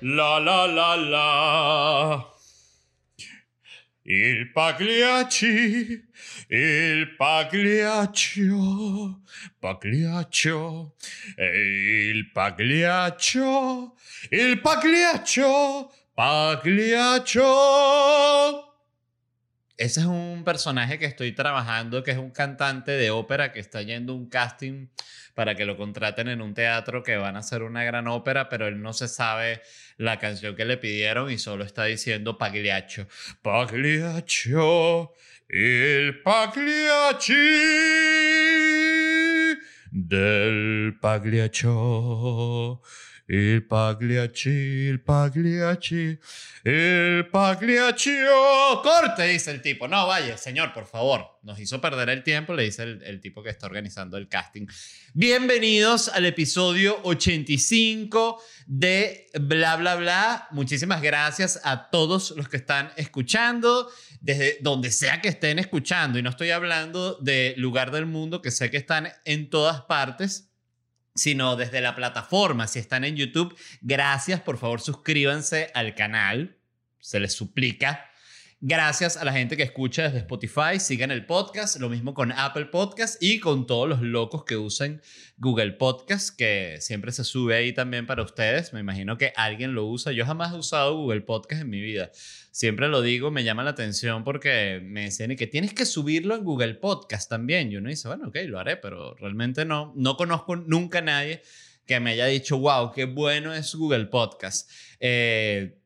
La la la la. Il Pagliacci, il Pagliaccio, Pagliaccio, e il Pagliaccio, il Pagliaccio, Pagliaccio. Ese es un personaje que estoy trabajando, que es un cantante de ópera que está yendo un casting para que lo contraten en un teatro que van a hacer una gran ópera, pero él no se sabe la canción que le pidieron y solo está diciendo Pagliaccio. Pagliaccio, il Pagliacci del Pagliaccio. Il Pagliacci, il Pagliacci, il Pagliaccio. Corte, dice el tipo. No, vaya, señor, por favor. Nos hizo perder el tiempo, le dice el, el tipo que está organizando el casting. Bienvenidos al episodio 85 de Bla, bla, bla. Muchísimas gracias a todos los que están escuchando, desde donde sea que estén escuchando. Y no estoy hablando de lugar del mundo, que sé que están en todas partes sino desde la plataforma. Si están en YouTube, gracias, por favor suscríbanse al canal, se les suplica. Gracias a la gente que escucha desde Spotify, sigan el podcast, lo mismo con Apple Podcast y con todos los locos que usan Google Podcast, que siempre se sube ahí también para ustedes. Me imagino que alguien lo usa. Yo jamás he usado Google Podcast en mi vida. Siempre lo digo, me llama la atención porque me dicen que tienes que subirlo en Google Podcast también. Y uno dice, bueno, ok, lo haré, pero realmente no. No conozco nunca a nadie que me haya dicho, wow, qué bueno es Google Podcast. Eh,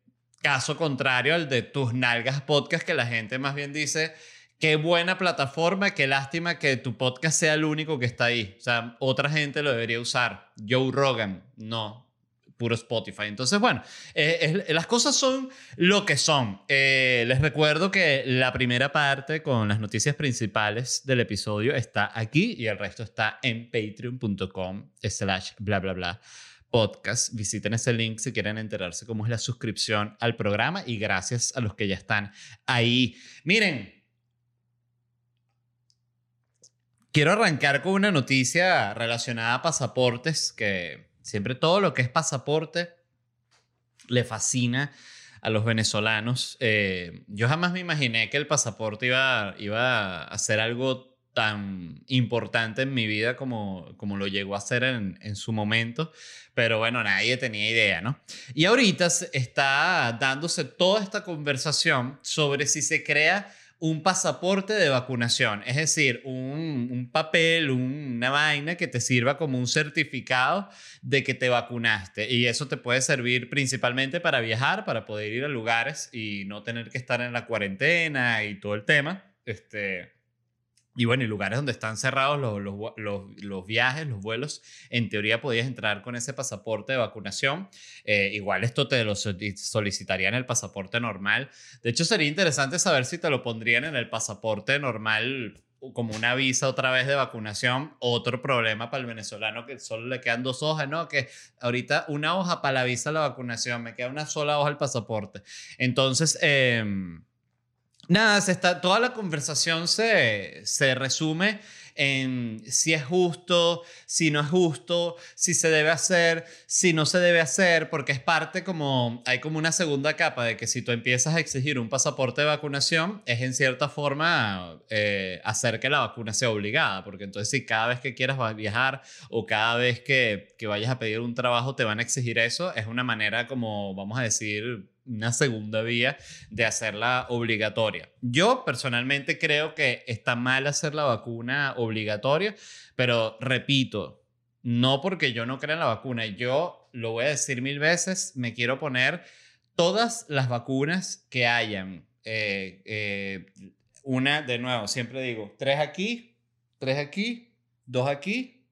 Caso contrario al de tus nalgas podcast, que la gente más bien dice, qué buena plataforma, qué lástima que tu podcast sea el único que está ahí. O sea, otra gente lo debería usar. Joe Rogan, no, puro Spotify. Entonces, bueno, eh, las cosas son lo que son. Eh, les recuerdo que la primera parte con las noticias principales del episodio está aquí y el resto está en patreon.com slash bla bla bla podcast. Visiten ese link si quieren enterarse cómo es la suscripción al programa y gracias a los que ya están ahí. Miren, quiero arrancar con una noticia relacionada a pasaportes, que siempre todo lo que es pasaporte le fascina a los venezolanos. Eh, yo jamás me imaginé que el pasaporte iba, iba a ser algo tan importante en mi vida como, como lo llegó a ser en, en, su momento, pero bueno, nadie tenía idea, ¿no? Y ahorita está dándose toda esta conversación sobre si se crea un pasaporte de vacunación, es decir, un, un papel, una vaina que te sirva como un certificado de que te vacunaste. Y eso te puede servir principalmente para viajar, para poder ir a lugares y no tener que estar en la cuarentena y todo el tema. Este, y bueno, y lugares donde están cerrados los, los, los, viajes, los vuelos, en teoría podías entrar con ese pasaporte de vacunación. Eh, igual esto te lo solicitarían el pasaporte normal. De hecho, sería interesante saber si te lo pondrían en el pasaporte normal como una visa otra vez de vacunación. Otro problema para el venezolano que solo le quedan dos hojas, ¿no? Que ahorita una hoja para la visa de la vacunación, me queda una sola hoja el pasaporte. Entonces... Eh, Nada, se está, toda la conversación se, se resume en si es justo, si no es justo, si se debe hacer, si no se debe hacer, porque es parte como, hay como una segunda capa de que si tú empiezas a exigir un pasaporte de vacunación, es en cierta forma eh, hacer que la vacuna sea obligada, porque entonces si cada vez que quieras viajar o cada vez que, que vayas a pedir un trabajo te van a exigir eso, es una manera como, vamos a decir, una segunda vía de hacerla obligatoria. Yo personalmente creo que está mal hacer la vacuna obligatoria, pero repito, no porque yo no crea en la vacuna, yo lo voy a decir mil veces, me quiero poner todas las vacunas que hayan. Eh, eh, una, de nuevo, siempre digo, tres aquí, tres aquí, dos aquí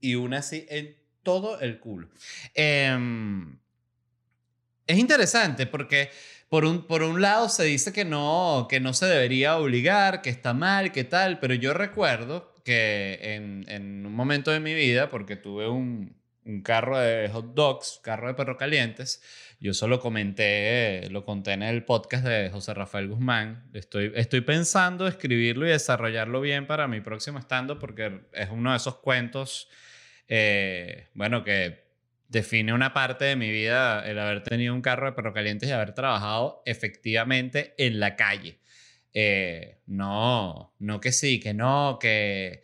y una así en todo el culo. Eh, es interesante porque por un, por un lado se dice que no, que no se debería obligar, que está mal, que tal, pero yo recuerdo que en, en un momento de mi vida, porque tuve un, un carro de hot dogs, carro de perro calientes. Yo solo comenté, lo conté en el podcast de José Rafael Guzmán. Estoy, estoy pensando escribirlo y desarrollarlo bien para mi próximo stand porque es uno de esos cuentos, eh, bueno, que define una parte de mi vida el haber tenido un carro de perro calientes y haber trabajado efectivamente en la calle. Eh, no, no que sí, que no, que,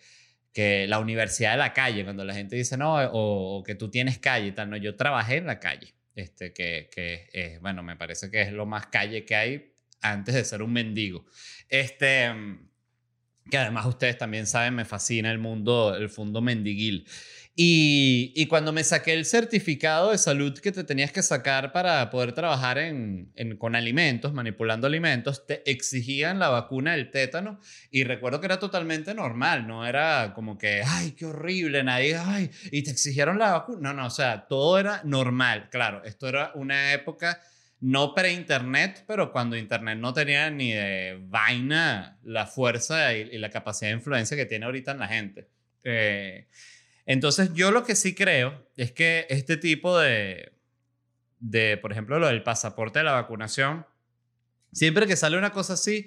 que la universidad de la calle, cuando la gente dice no, o, que tú tienes calle y tal, no, yo trabajé en la calle, este, que, que bueno, me parece que es lo más calle que hay antes de ser un mendigo. Este, que además ustedes también saben, me fascina el mundo, el fondo mendiguil. Y, cuando me saqué el certificado de salud que te tenías que sacar para poder trabajar en, con alimentos, manipulando alimentos, te exigían la vacuna del tétano y recuerdo que era totalmente normal, no era como que, ay, qué horrible, nadie, ay, y te exigieron la vacuna. No, no, o sea, todo era normal. Claro, esto era una época no pre-internet, pero cuando internet no tenía ni de vaina la fuerza y, la capacidad de influencia que tiene ahorita en la gente. Eh, entonces, yo lo que sí creo es que este tipo de, de, por ejemplo, lo del pasaporte de la vacunación, siempre que sale una cosa así,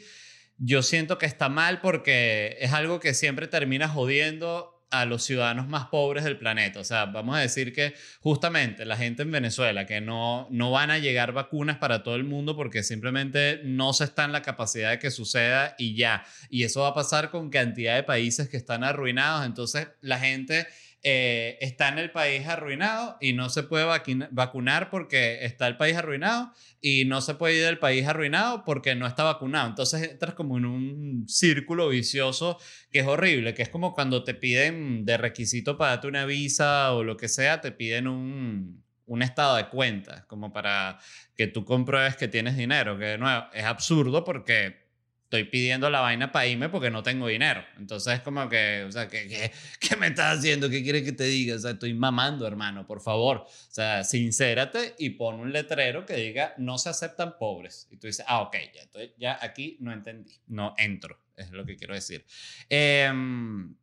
yo siento que está mal porque es algo que siempre termina jodiendo a los ciudadanos más pobres del planeta. O sea, vamos a decir que justamente la gente en Venezuela, que no, no van a llegar vacunas para todo el mundo porque simplemente no se está en la capacidad de que suceda y ya. Y eso va a pasar con cantidad de países que están arruinados. Entonces, la gente eh, está en el país arruinado y no se puede vacunar porque está el país arruinado y no se puede ir del país arruinado porque no está vacunado. Entonces entras como en un círculo vicioso que es horrible, que es como cuando te piden de requisito para darte una visa o lo que sea, te piden un, un estado de cuenta, como para que tú compruebes que tienes dinero, que de nuevo es absurdo porque estoy pidiendo la vaina para irme porque no tengo dinero. Entonces es como que, o sea, ¿qué, qué, me estás haciendo? ¿Qué quieres que te diga? O sea, estoy mamando, hermano, por favor. O sea, sincérate y pon un letrero que diga, no se aceptan pobres. Y tú dices, ah, ok, ya, entonces, ya aquí no entendí, no entro, es lo que quiero decir. Em,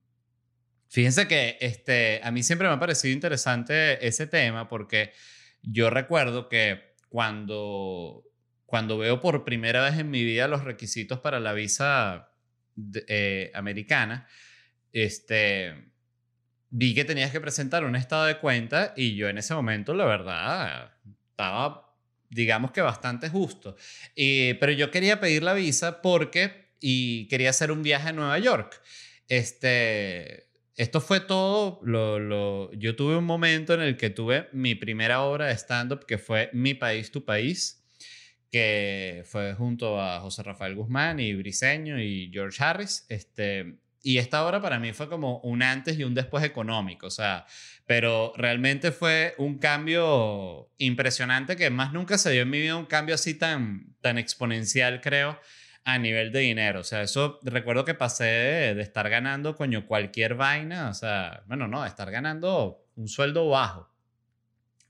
fíjense que este, a mí siempre me ha parecido interesante ese tema porque yo recuerdo que cuando cuando veo por primera vez en mi vida los requisitos para la visa eh, americana, este, vi que tenías que presentar un estado de cuenta y yo en ese momento, la verdad, estaba, digamos que bastante justo. pero yo quería pedir la visa porque y quería hacer un viaje a Nueva York. Este, esto fue todo. Lo, yo tuve un momento en el que tuve mi primera obra de stand-up que fue Mi País, Tu País que fue junto a José Rafael Guzmán y Briseño y George Harris. Este, y esta obra para mí fue como un antes y un después económico, o sea, pero realmente fue un cambio impresionante que más nunca se dio en mi vida, un cambio así tan, tan exponencial, creo, a nivel de dinero. O sea, eso recuerdo que pasé de, estar ganando, coño, cualquier vaina, o sea, bueno, no, de estar ganando un sueldo bajo,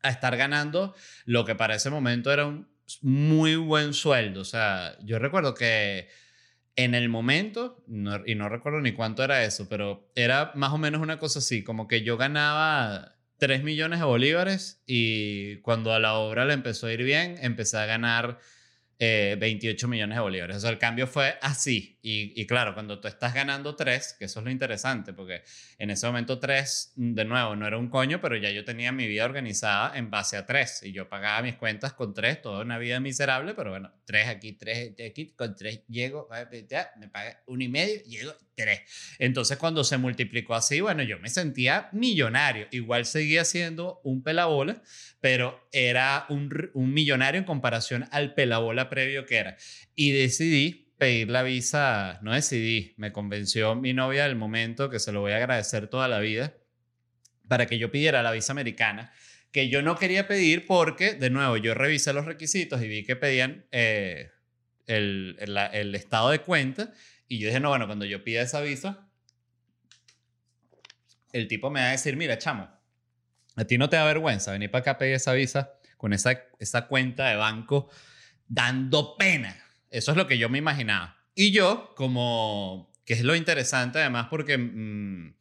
a estar ganando lo que para ese momento era un muy buen sueldo. O sea, yo recuerdo que en el momento, y no recuerdo ni cuánto era eso, pero era más o menos una cosa así, como que yo ganaba 3 millones de bolívares y cuando a la obra le empezó a ir bien, empecé a ganar 28 eh, millones de bolívares. O sea, el cambio fue así. Y, claro, cuando tú estás ganando 3, que eso es lo interesante, porque en ese momento 3, de nuevo, no era un coño, pero ya yo tenía mi vida organizada en base a 3. Y yo pagaba mis cuentas con 3, toda una vida miserable, pero bueno, 3 aquí, 3 aquí, con 3 llego, ya, me paga uno y medio, llego 3. Entonces, cuando se multiplicó así, bueno, yo me sentía millonario. Igual seguía siendo un pelabola, pero era un, un millonario en comparación al pelabola previo que era. Y decidí pedir la visa, no decidí, me convenció mi novia del momento, que se lo voy a agradecer toda la vida, para que yo pidiera la visa americana, que yo no quería pedir porque, de nuevo, yo revisé los requisitos y vi que pedían eh, el, el, estado de cuenta, y yo dije, no, bueno, cuando yo pida esa visa, el tipo me va a decir, mira, chamo, a ti no te da vergüenza venir para acá a pedir esa visa con esa, esa cuenta de banco dando pena. Eso es lo que yo me imaginaba. Y yo, como, que es lo interesante además porque mm,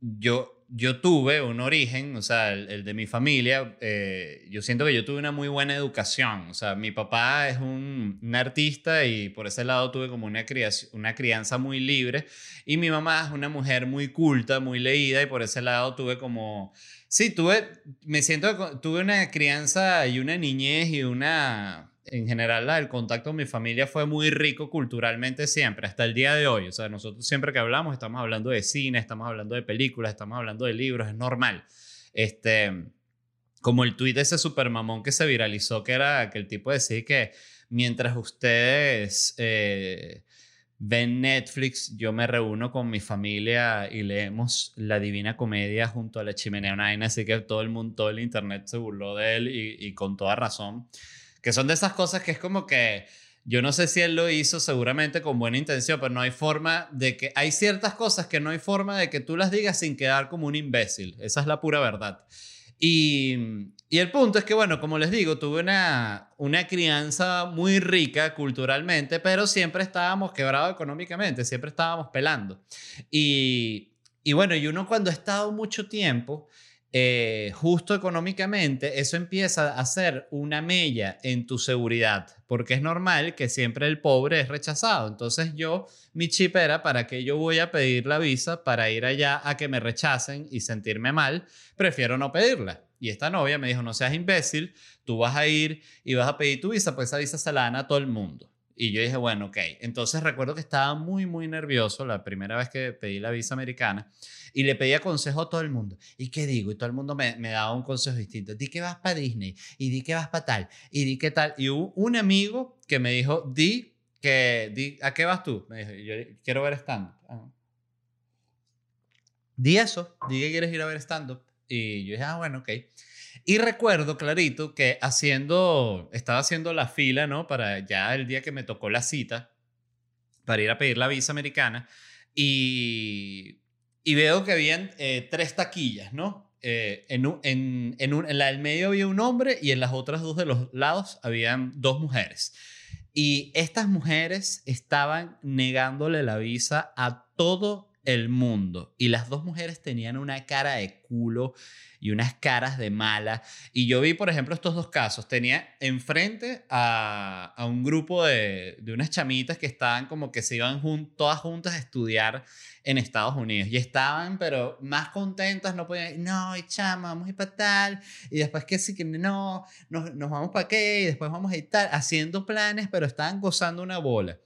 yo yo tuve un origen, o sea, el, de mi familia, eh, yo siento que yo tuve una muy buena educación. O sea, mi papá es un, artista y por ese lado tuve como una, criación, una crianza muy libre. Y mi mamá es una mujer muy culta, muy leída y por ese lado tuve como... Sí, tuve, me siento, tuve una crianza y una niñez y una en general el contacto con mi familia fue muy rico culturalmente siempre, hasta el día de hoy. O sea, nosotros siempre que hablamos estamos hablando de cine, estamos hablando de películas, estamos hablando de libros, es normal. Este, como el tuit de ese super mamón que se viralizó, que era que el tipo decía que mientras ustedes eh, ven Netflix, yo me reúno con mi familia y leemos La Divina Comedia junto a la chimenea Nine, así que todo el mundo, todo el internet se burló de él y, y con toda razón. Que son de esas cosas que es como que yo no sé si él lo hizo seguramente con buena intención, pero no hay forma de que hay ciertas cosas que no hay forma de que tú las digas sin quedar como un imbécil. Esa es la pura verdad. Y, y el punto es que, bueno, como les digo, tuve una, una crianza muy rica culturalmente, pero siempre estábamos quebrados económicamente, siempre estábamos pelando. Y, y bueno, y uno cuando ha estado mucho tiempo eh, justo económicamente, eso empieza a ser una mella en tu seguridad, porque es normal que siempre el pobre es rechazado. Entonces yo, mi chip era, ¿para qué yo voy a pedir la visa para ir allá a que me rechacen y sentirme mal? Prefiero no pedirla. Y esta novia me dijo, no seas imbécil, tú vas a ir y vas a pedir tu visa, pues esa visa se la dan a todo el mundo. Y yo dije, bueno, ok. Entonces recuerdo que estaba muy, muy nervioso la primera vez que pedí la visa americana y le pedía consejo a todo el mundo. ¿Y qué digo? Y todo el mundo me, me daba un consejo distinto. Di que vas para Disney y di que vas para tal y di que tal. Y hubo un amigo que me dijo, di que, di, ¿a qué vas tú? Me dijo, yo quiero ver stand-up. Ah. Di eso, di que quieres ir a ver stand-up. Y yo dije, ah, bueno, ok. Y recuerdo clarito que haciendo, estaba haciendo la fila, ¿no? Para ya el día que me tocó la cita, para ir a pedir la visa americana, y, y veo que habían eh, tres taquillas, ¿no? Eh, en, en, en, un, en la del medio había un hombre y en las otras dos de los lados habían dos mujeres. Y estas mujeres estaban negándole la visa a todo el mundo. Y las dos mujeres tenían una cara de culo y unas caras de mala. Y yo vi, por ejemplo, estos dos casos. Tenía enfrente a, a un grupo de, de, unas chamitas que estaban como que se iban jun todas juntas a estudiar en Estados Unidos. Y estaban, pero más contentas, no podían, no, y chama, vamos a ir para tal. Y después que sí, que no, nos, nos vamos para qué, y después vamos a ir tal, haciendo planes, pero estaban gozando una bola.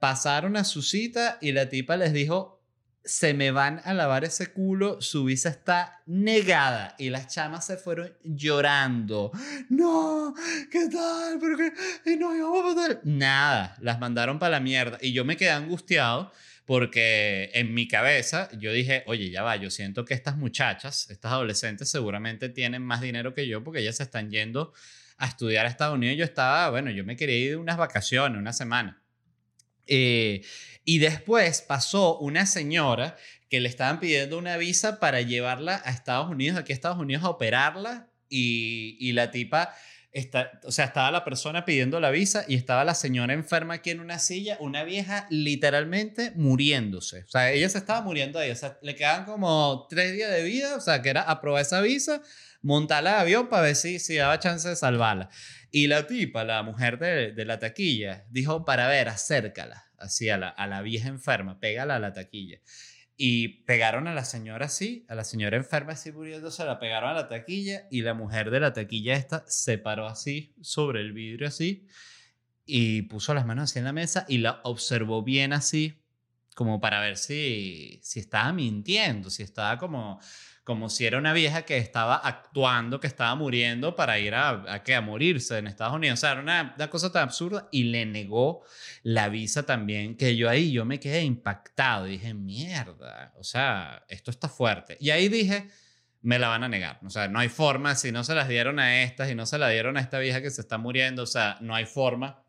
Pasaron a su cita y la tipa les dijo, se me van a lavar ese culo, su visa está negada. Y las chamas se fueron llorando. No, ¿qué tal? ¿Pero qué? Y no íbamos a pasar. Nada, las mandaron para la mierda. Y yo me quedé angustiado porque en mi cabeza yo dije, oye, ya va, yo siento que estas muchachas, estas adolescentes seguramente tienen más dinero que yo porque ellas se están yendo a estudiar a Estados Unidos. Yo estaba, bueno, yo me quería ir de unas vacaciones, una semana. Eh, y después pasó una señora que le estaban pidiendo una visa para llevarla a Estados Unidos, aquí a Estados Unidos a operarla y, y la tipa, está, o sea, estaba la persona pidiendo la visa y estaba la señora enferma aquí en una silla, una vieja literalmente muriéndose. O sea, ella se estaba muriendo ahí, o sea, le quedaban como tres días de vida, o sea, que era aprobar esa visa, montarla de avión para ver si, si daba chance de salvarla. Y la tipa, la mujer de, de la taquilla, dijo, para ver, acércala así a la, a la vieja enferma, pégala a la taquilla. Y pegaron a la señora así, a la señora enferma así muriéndose, la pegaron a la taquilla y la mujer de la taquilla esta se paró así sobre el vidrio así y puso las manos así en la mesa y la observó bien así como para ver si, si estaba mintiendo, si estaba como como si era una vieja que estaba actuando, que estaba muriendo para ir a, a, a morirse en Estados Unidos. O sea, era una, cosa tan absurda y le negó la visa también, que yo ahí yo me quedé impactado. Dije, mierda, o sea, esto está fuerte. Y ahí dije, me la van a negar. O sea, no hay forma, si no se las dieron a estas y no se la dieron a esta vieja que se está muriendo, o sea, no hay forma.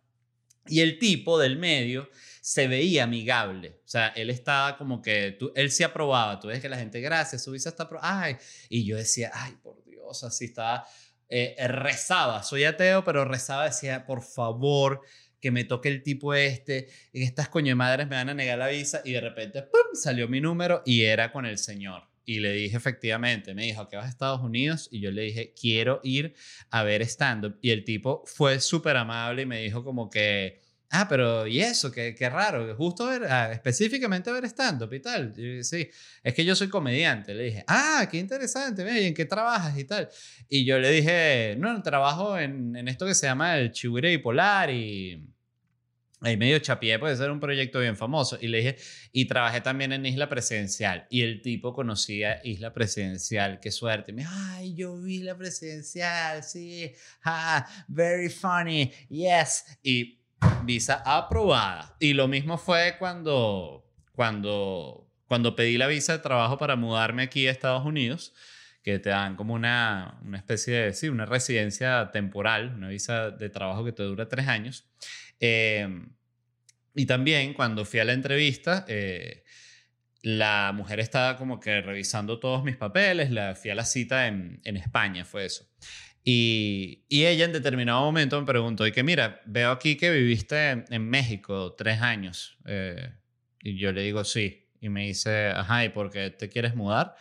Y el tipo del medio se veía amigable. O sea, él estaba como que, tú, él sí aprobaba. Tú ves que la gente, gracias, su visa está. Ay. Y yo decía, ay, por Dios, así estaba. Eh, rezaba, soy ateo, pero rezaba, decía, por favor, que me toque el tipo este. Y estas coño madres me van a negar la visa. Y de repente, ¡pum! salió mi número y era con el señor. Y le dije efectivamente, me dijo, ¿a qué vas a Estados Unidos? Y yo le dije, quiero ir a ver stand-up. Y el tipo fue súper amable y me dijo como que, ah, pero ¿y eso? Qué, qué raro, justo ver, ah, específicamente ver stand-up y tal. Y, sí, es que yo soy comediante. Le dije, ah, qué interesante, ¿y en qué trabajas y tal? Y yo le dije, no, trabajo en, en esto que se llama el Chihuire Bipolar y ahí medio chapié, puede ser un proyecto bien famoso. Y le dije, y trabajé también en Isla Presidencial. Y el tipo conocía Isla Presidencial, qué suerte. me dijo, ay, yo vi Isla Presidencial, sí, ah, very funny, yes. Y visa aprobada. Y lo mismo fue cuando, cuando, cuando pedí la visa de trabajo para mudarme aquí a Estados Unidos que te dan como una, una especie de, sí, una residencia temporal, una visa de trabajo que te dura tres años. Em, y también cuando fui a la entrevista, eh, la mujer estaba como que revisando todos mis papeles, la, fui a la cita en, en España, fue eso. Y, y, ella en determinado momento me preguntó, y que mira, veo aquí que viviste en, México tres años. Eh, y yo le digo, sí. Y me dice, ajá, ¿y por qué te quieres mudar?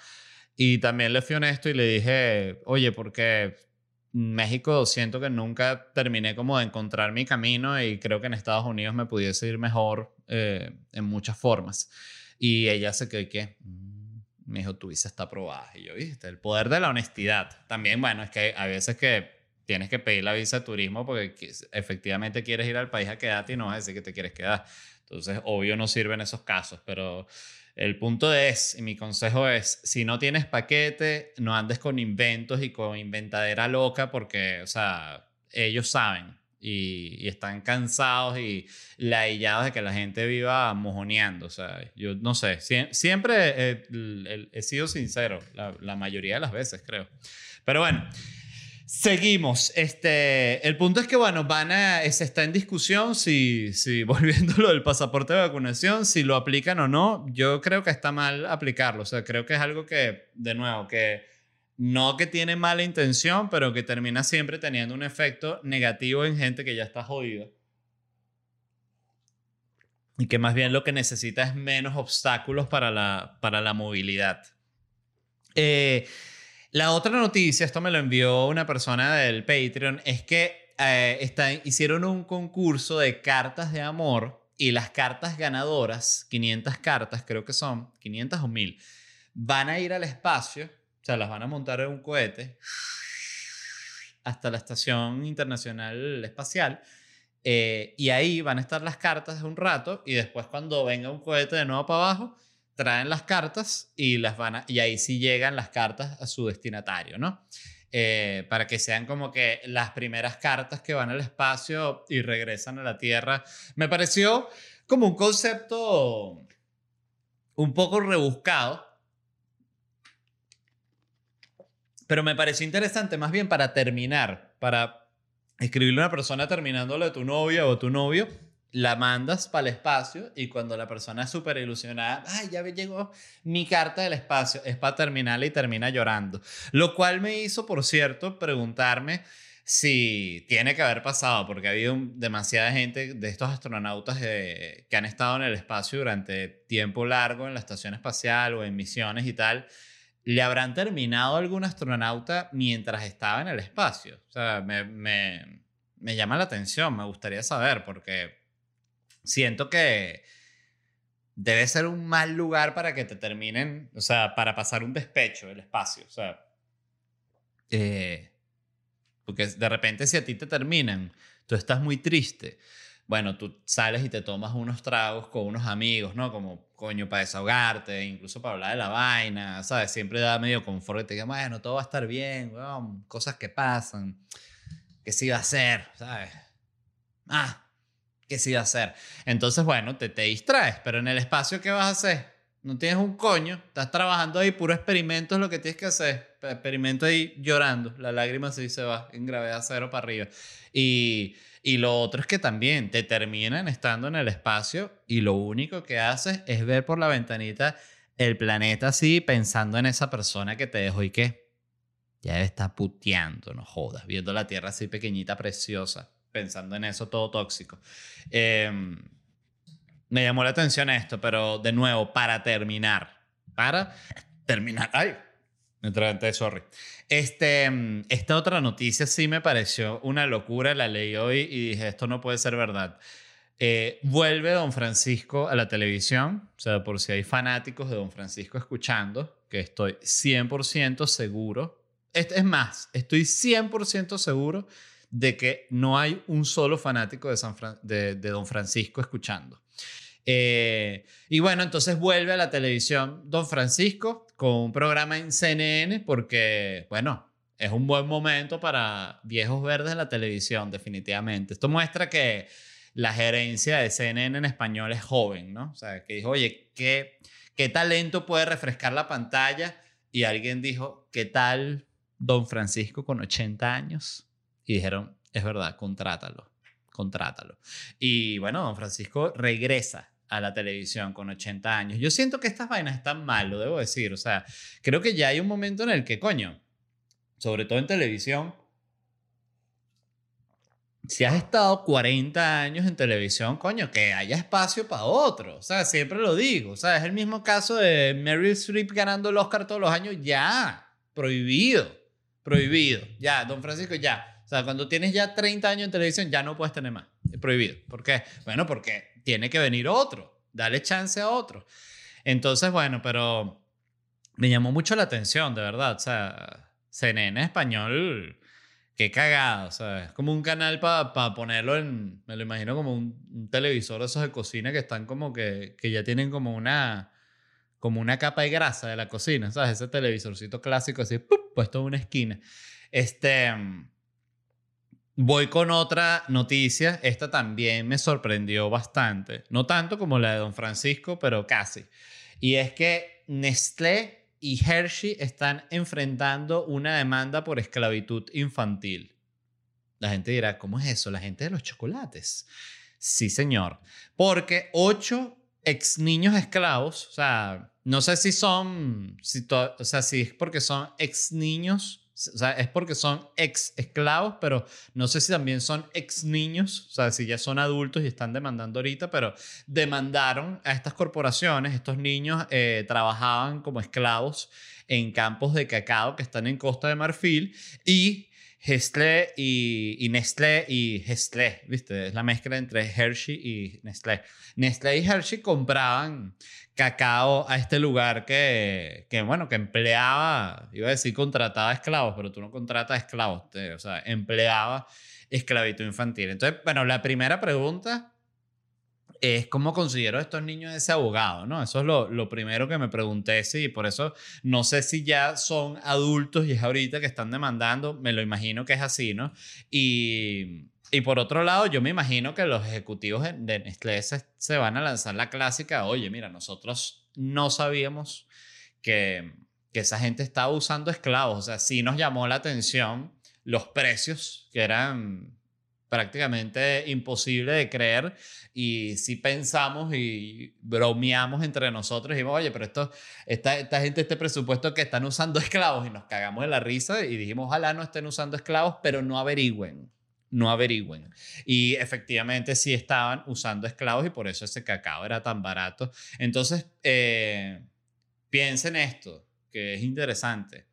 Y también le fui honesto y le dije, oye, porque México siento que nunca terminé como de encontrar mi camino y creo que en Estados Unidos me pudiese ir mejor eh, en muchas formas. Y ella se quedó que, mm", me dijo, tu visa está aprobada. Y yo, viste, el poder de la honestidad. También, bueno, es que hay veces que tienes que pedir la visa de turismo porque efectivamente quieres ir al país a quedarte y no vas a decir que te quieres quedar. Entonces, obvio no sirve en esos casos, pero el punto es, y mi consejo es, si no tienes paquete, no andes con inventos y con inventadera loca porque, o sea, ellos saben y, están cansados y laillados de que la gente viva mojoneando. O sea, yo no sé, siempre he, sido sincero, la mayoría de las veces, creo. Pero bueno. Seguimos. Este, el punto es que, bueno, van a, se está en discusión si, si, volviendo lo del pasaporte de vacunación, si lo aplican o no. Yo creo que está mal aplicarlo. O sea, creo que es algo que, de nuevo, que no que tiene mala intención, pero que termina siempre teniendo un efecto negativo en gente que ya está jodida. Y que más bien lo que necesita es menos obstáculos para la, para la movilidad. Eh, la otra noticia, esto me lo envió una persona del Patreon, es que eh, hicieron un concurso de cartas de amor y las cartas ganadoras, 500 cartas creo que son, 500 o 1000, van a ir al espacio, o sea, las van a montar en un cohete hasta la Estación Internacional Espacial. Eh, y ahí van a estar las cartas un rato y después cuando venga un cohete de nuevo para abajo, traen las cartas y, las van y ahí sí llegan las cartas a su destinatario, ¿no? Eh, para que sean como que las primeras cartas que van al espacio y regresan a la Tierra. Me pareció como un concepto un poco rebuscado, pero me pareció interesante más bien para terminar, para escribirle a una persona terminándole a tu novia o tu novio la mandas para el espacio y cuando la persona es súper ilusionada, ay, ya llegó mi carta del espacio, es para terminarla y termina llorando. Lo cual me hizo, por cierto, preguntarme si tiene que haber pasado, porque ha habido demasiada gente de estos astronautas que han estado en el espacio durante tiempo largo en la estación espacial o en misiones y tal. ¿Le habrán terminado algún astronauta mientras estaba en el espacio? O sea, me, me, me llama la atención, me gustaría saber, porque siento que debe ser un mal lugar para que te terminen, o sea, para pasar un despecho el espacio, o sea, eh, porque de repente si a ti te terminan, tú estás muy triste, bueno, tú sales y te tomas unos tragos con unos amigos, ¿no? Como, coño, para desahogarte, incluso para hablar de la vaina, ¿sabes? Siempre da medio confort y te diga, bueno, todo va a estar bien, cosas que pasan, que sí va a ser, ¿sabes? Ah, va a hacer. Entonces, bueno, te, te distraes, pero en el espacio, ¿qué vas a hacer? No tienes un coño, estás trabajando ahí, puro experimento es lo que tienes que hacer. Experimento ahí llorando, la lágrima sí se va en gravedad cero para arriba. Y, y lo otro es que también te terminan estando en el espacio y lo único que haces es ver por la ventanita el planeta así, pensando en esa persona que te dejó y que ya estar puteando, no jodas, viendo la Tierra así pequeñita, preciosa pensando en eso todo tóxico. Em, me llamó la atención esto, pero de nuevo, para terminar, para terminar. Ay, me sorry. Este, mm, esta otra noticia sí me pareció una locura, la leí hoy y dije, esto no puede ser verdad. Eh, vuelve Don Francisco a la televisión, o sea, por si hay fanáticos de Don Francisco escuchando, que estoy 100% seguro. Es más, estoy 100% seguro de que no hay un solo fanático de, San de Don Francisco escuchando. Eh, y bueno, entonces vuelve a la televisión Don Francisco con un programa en CNN porque, bueno, es un buen momento para viejos verdes en la televisión, definitivamente. Esto muestra que la gerencia de CNN en español es joven, ¿no? O sea, que dijo, oye, ¿qué, qué talento puede refrescar la pantalla? Y alguien dijo, ¿qué tal Don Francisco con 80 años? Y dijeron, es verdad, contrátalo, contrátalo. Y bueno, Don Francisco regresa a la televisión con 80 años. Yo siento que estas vainas están mal, lo debo decir. O sea, creo que ya hay un momento en el que, coño, sobre todo en televisión, si has estado 40 años en televisión, coño, que haya espacio para otro. O sea, siempre lo digo. O sea, es el mismo caso de Meryl Streep ganando el Oscar todos los años. Ya, prohibido, prohibido. Ya, don Francisco, ya. O sea, cuando tienes ya 30 años en televisión, ya no puedes tener más. Prohibido. ¿Por qué? Bueno, porque tiene que venir otro. Dale chance a otro. Entonces, bueno, pero me llamó mucho la atención, de verdad. O sea, CNN español, qué cagado. O sea, es como un canal para ponerlo en. Me lo imagino como un, un televisor esos de cocina que están como que, que ya tienen como una. Como una capa de grasa de la cocina, ¿sabes? Ese televisorcito clásico así, ¡pup! puesto en una esquina. Este. Voy con otra noticia. Esta también me sorprendió bastante. No tanto como la de Don Francisco, pero casi. Y es que Nestlé y Hershey están enfrentando una demanda por esclavitud infantil. La gente dirá, ¿cómo es eso? La gente de los chocolates. Sí, señor. Porque ocho ex niños esclavos, o sea, no sé si son, si o sea, si es porque son ex niños, o sea, es porque son ex esclavos, pero no sé si también son ex niños, o sea, si ya son adultos y están demandando ahorita, pero demandaron a estas corporaciones, estos niños eh, trabajaban como esclavos en campos de cacao que están en Costa de Marfil y Nestlé y, y Nestlé y Nestlé, ¿viste? Es la mezcla entre Hershey y Nestlé. Nestlé y Hershey compraban cacao a este lugar que, que, bueno, que empleaba, iba a decir contrataba esclavos, pero tú no contratas esclavos, te- o sea, empleaba esclavitud infantil. Entonces, bueno, la primera pregunta es cómo considero a estos niños ese abogado, ¿no? Eso es lo, lo primero que me pregunté, sí, por eso no sé si ya son adultos y es ahorita que están demandando, me lo imagino que es así, ¿no? Y, y por otro lado, yo me imagino que los ejecutivos de- Nestlé se, van a lanzar la clásica, oye, mira, nosotros no sabíamos que, que esa gente estaba usando esclavos, o sea, sí nos llamó la atención los precios que eran prácticamente imposible de creer y si pensamos y bromeamos entre nosotros y dijimos, oye, pero esto, esta, esta gente, este presupuesto que están usando esclavos y nos cagamos de la risa y dijimos, ojalá no estén usando esclavos, pero no averigüen, no averigüen. Y efectivamente sí estaban usando esclavos y por eso ese cacao era tan barato. Entonces, eh, piensen esto, que es interesante.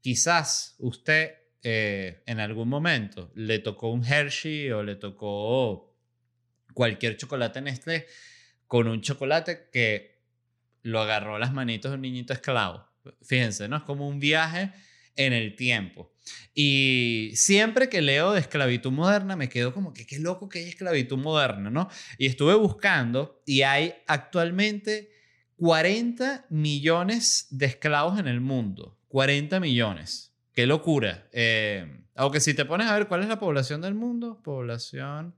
Quizás usted eh, en algún momento le tocó un Hershey o le tocó cualquier chocolate Nestlé con un chocolate que lo agarró a las manitos de un niñito esclavo. Fíjense, ¿no? Es como un viaje en el tiempo. Y siempre que leo de esclavitud moderna me quedo como que qué loco que hay esclavitud moderna, ¿no? Y estuve buscando y hay actualmente 40 millones de esclavos en el mundo. 40 millones. Qué locura. Eh, aunque si te pones a ver cuál es la población del mundo, población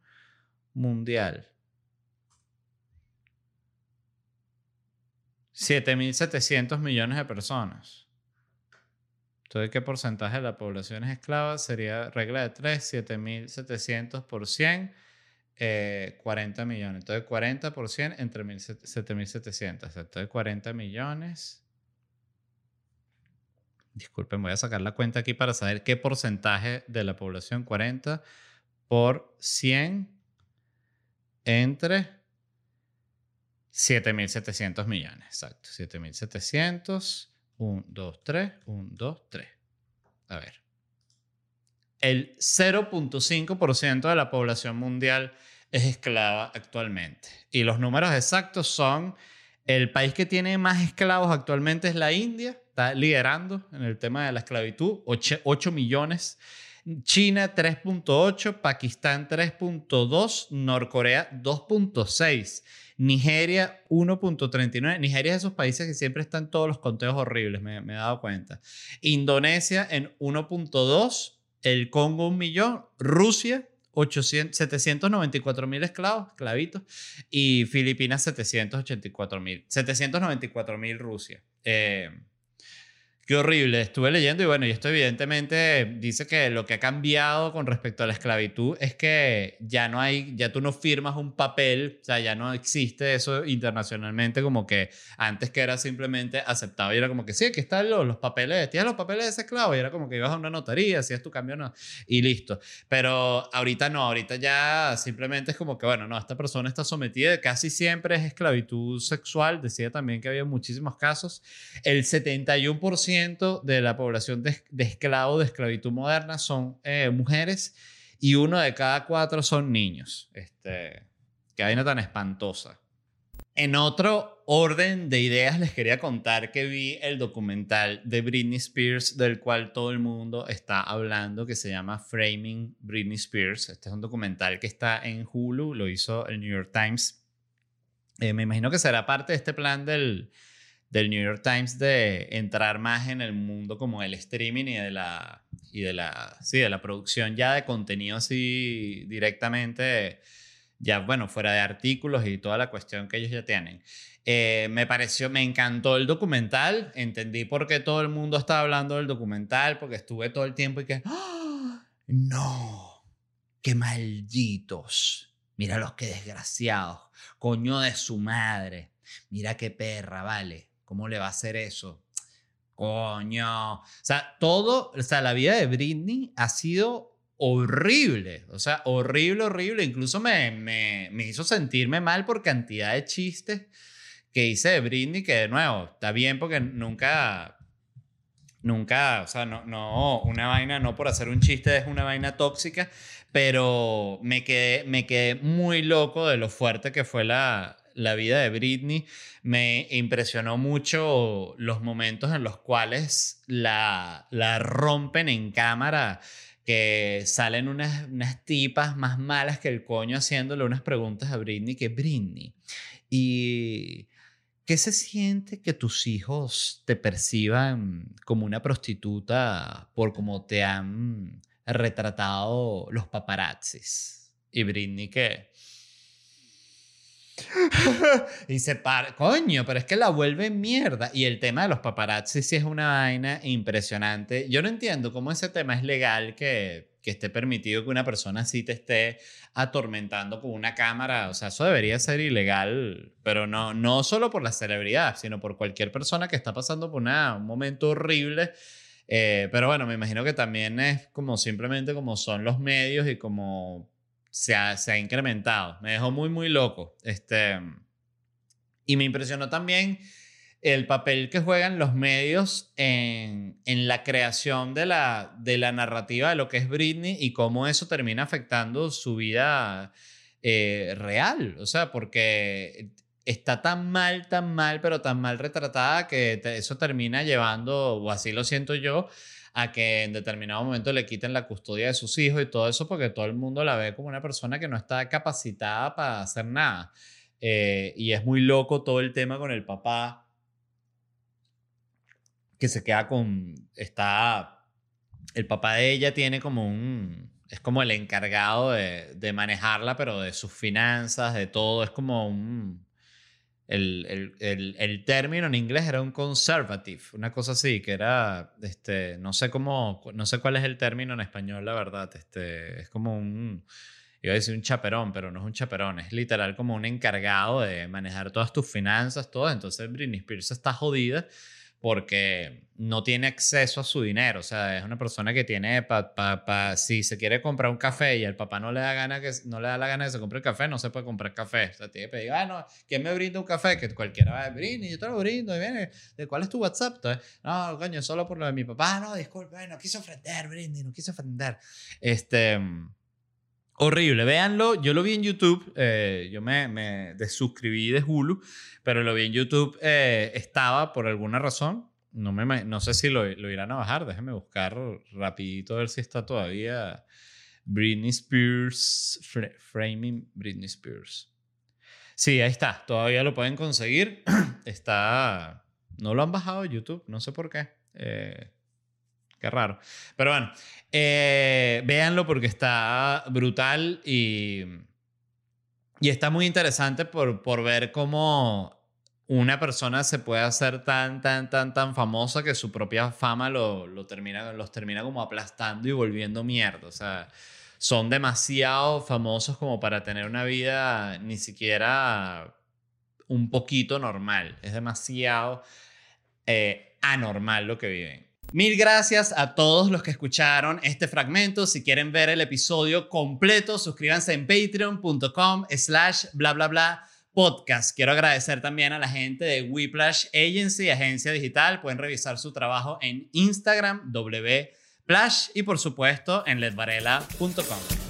mundial. 7.700 millones de personas. Entonces, ¿qué porcentaje de la población es esclava? Sería regla de 3, 7.700 por 100, eh, 40 millones. Entonces, 40 por 100 entre 7.700. Entonces, 40 millones. Disculpen, voy a sacar la cuenta aquí para saber qué porcentaje de la población 40 por 100 entre 7.700 millones. Exacto, 7.700 1, 2, 3, 1, 2, 3. A ver. El 0.5% de la población mundial es esclava actualmente. Y los números exactos son, el país que tiene más esclavos actualmente es la India, está liderando en el tema de la esclavitud, 8, 8 millones. China 3.8, Pakistán 3.2, Norcorea 2.6, Nigeria 1.39. Nigeria es de esos países que siempre están todos los conteos horribles, me, he dado cuenta. Indonesia en 1.2, el Congo un millón, Rusia 800, 794 mil esclavos, esclavitos, y Filipinas 784 mil, 794 mil Rusia. Eh, Qué horrible. Estuve leyendo y bueno, y esto evidentemente dice que lo que ha cambiado con respecto a la esclavitud es que ya no hay, ya tú no firmas un papel, o sea, ya no existe eso internacionalmente como que antes que era simplemente aceptado y era como que sí, aquí están los, los papeles, tienes los papeles de ese esclavo y era como que ibas a una notaría, hacías tu cambio no, y listo. Pero ahorita no, ahorita ya simplemente es como que bueno, no, esta persona está sometida, casi siempre es esclavitud sexual, decía también que había muchísimos casos. El 71% de la población de, de esclavos de esclavitud moderna son eh, mujeres y uno de cada cuatro son niños. Este, qué vaina tan espantosa. En otro orden de ideas les quería contar que vi el documental de Britney Spears del cual todo el mundo está hablando que se llama Framing Britney Spears. Este es un documental que está en Hulu, lo hizo el New York Times. Eh, me imagino que será parte de este plan del, del New York Times de entrar más en el mundo como el streaming y de la y de la sí, de la producción ya de contenido así directamente ya bueno fuera de artículos y toda la cuestión que ellos ya tienen eh, me pareció me encantó el documental entendí por qué todo el mundo estaba hablando del documental porque estuve todo el tiempo y que ¡Ah! no qué malditos mira los que desgraciados coño de su madre mira qué perra vale ¿Cómo le va a hacer eso? Coño. O sea, todo, o sea, la vida de Britney ha sido horrible. O sea, horrible, horrible. Incluso me, me, me hizo sentirme mal por cantidad de chistes que hice de Britney, que de nuevo, está bien porque nunca, nunca, o sea, no, no, una vaina, no por hacer un chiste es una vaina tóxica, pero me quedé, me quedé muy loco de lo fuerte que fue la, la vida de Britney, me impresionó mucho los momentos en los cuales la, la rompen en cámara, que salen unas, unas tipas más malas que el coño haciéndole unas preguntas a Britney, que Britney. Y... ¿Qué se siente que tus hijos te perciban como una prostituta por cómo te han retratado los paparazzis? Y Britney que y se para, coño, pero es que la vuelve mierda. Y el tema de los paparazzi sí es una vaina impresionante. Yo no entiendo cómo ese tema es legal que, que esté permitido que una persona así te esté atormentando con una cámara. O sea, eso debería ser ilegal, pero no, no solo por la celebridad, sino por cualquier persona que está pasando por una, un momento horrible. Eh, pero bueno, me imagino que también es como simplemente como son los medios y como se ha, se ha incrementado. Me dejó muy, muy loco. Este, y me impresionó también el papel que juegan los medios en, en, la creación de la, de la narrativa de lo que es Britney y cómo eso termina afectando su vida eh, real. O sea, porque está tan mal, tan mal, pero tan mal retratada que eso termina llevando, o así lo siento yo, a que en determinado momento le quiten la custodia de sus hijos y todo eso porque todo el mundo la ve como una persona que no está capacitada para hacer nada. Eh, y es muy loco todo el tema con el papá que se queda con, está, el papá de ella tiene como un, es como el encargado de, de manejarla, pero de sus finanzas, de todo, es como un, el, el, el, término en inglés era un conservative, una cosa así, que era, este, no sé cómo, no sé cuál es el término en español, la verdad, este, es como un, iba a decir un chaperón, pero no es un chaperón, es literal como un encargado de manejar todas tus finanzas, todo, entonces Britney Spears está jodida porque no tiene acceso a su dinero. O sea, es una persona que tiene, pa, pa, pa- si se quiere comprar un café y el papá no le da gana que no le da la gana que se compre el café, no se puede comprar café. O sea, tiene que pedir, ah, no, ¿quién me brinda un café? Que cualquiera va a brindar, yo te lo brindo, y viene, ¿de cuál es tu WhatsApp? Entonces, no, coño, solo por lo de mi papá, "Ah, no, disculpe, no quise ofender, Brindy, no quise ofender. Este... Horrible, véanlo. Yo lo vi en YouTube. eh, yo me, me desuscribí de Hulu, pero lo vi en YouTube. eh, estaba por alguna razón. No, me, no sé si lo, irán a bajar. Déjenme buscar rapidito a ver si está todavía Britney Spears. Fra- framing Britney Spears. Sí, ahí está. Todavía lo pueden conseguir. está... No lo han bajado de YouTube. No sé por qué. Eh, qué raro. Pero bueno, eh, véanlo porque está brutal y, y está muy interesante por, por ver cómo una persona se puede hacer tan, tan, tan, tan famosa que su propia fama lo, lo termina, los termina como aplastando y volviendo mierda. O sea, son demasiado famosos como para tener una vida ni siquiera un poquito normal. Es demasiado eh, anormal lo que viven. Mil gracias a todos los que escucharon este fragmento. Si quieren ver el episodio completo, suscríbanse en patreon.com slash bla bla bla podcast. Quiero agradecer también a la gente de Whiplash Agency, agencia digital. Pueden revisar su trabajo en Instagram, wplash y por supuesto en ledvarela.com.